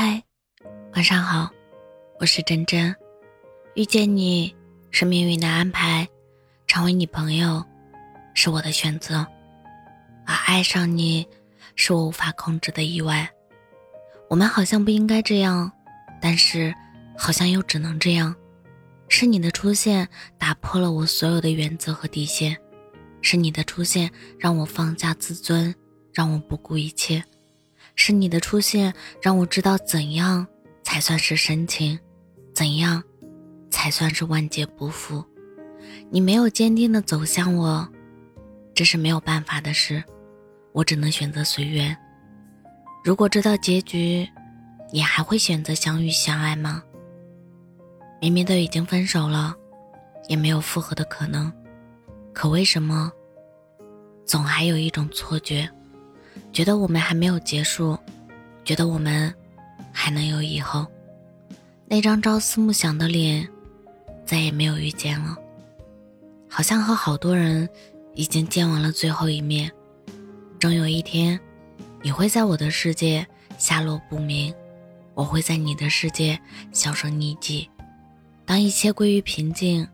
嗨，晚上好，我是真真。遇见你是命运的安排，成为你朋友是我的选择，而爱上你是我无法控制的意外。我们好像不应该这样，但是好像又只能这样。是你的出现打破了我所有的原则和底线，是你的出现让我放下自尊，让我不顾一切。是你的出现让我知道怎样才算是深情，怎样才算是万劫不复。你没有坚定的走向我，这是没有办法的事，我只能选择随缘。如果知道结局，你还会选择相遇相爱吗？明明都已经分手了，也没有复合的可能，可为什么总还有一种错觉？觉得我们还没有结束，觉得我们还能有以后。那张朝思暮想的脸，再也没有遇见了。好像和好多人已经见完了最后一面。终有一天，你会在我的世界下落不明，我会在你的世界销声匿迹。当一切归于平静，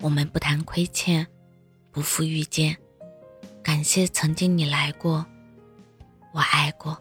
我们不谈亏欠，不负遇见。感谢曾经你来过。我爱过。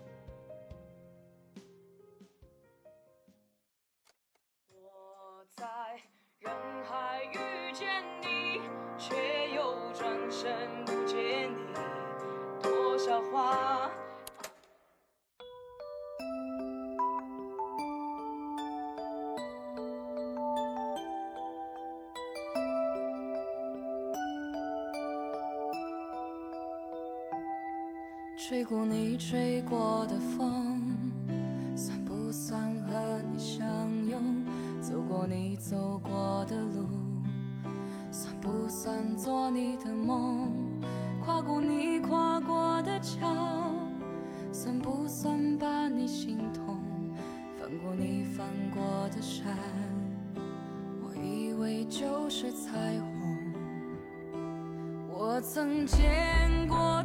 吹过你吹过的风，算不算和你相拥？走过你走过的路，算不算做你的梦？跨过你跨过的桥，算不算把你心痛？翻过你翻过的山，我以为就是彩虹。我曾见过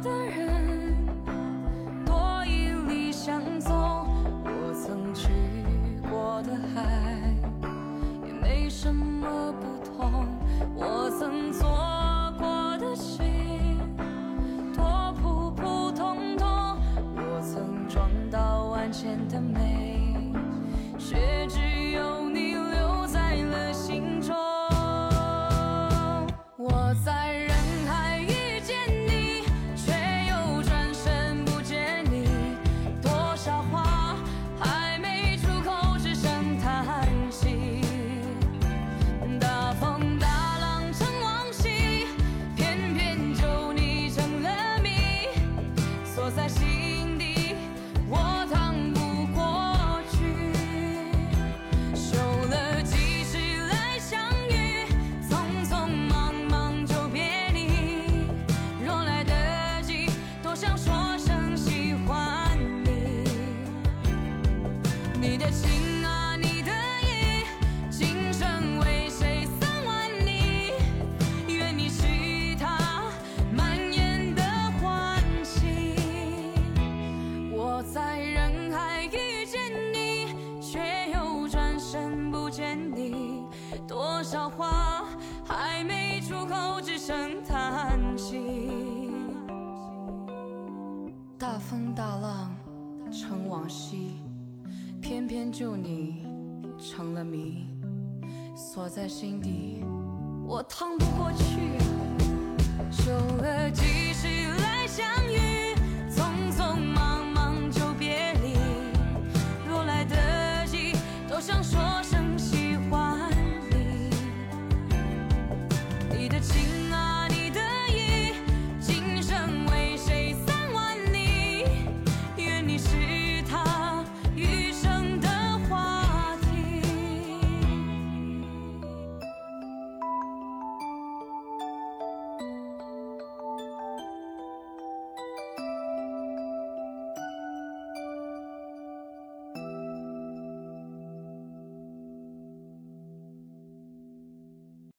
么不同。我曾做过的心，多普普通通。我曾撞到万千的美，你的情啊你的意今生为谁三万里愿你记他满眼的欢喜我在人海遇见你却又转身不见你。多少话还没出口只剩叹息。大风大浪成往昔。偏偏就你成了谜，锁在心底，我趟不过去。受了几。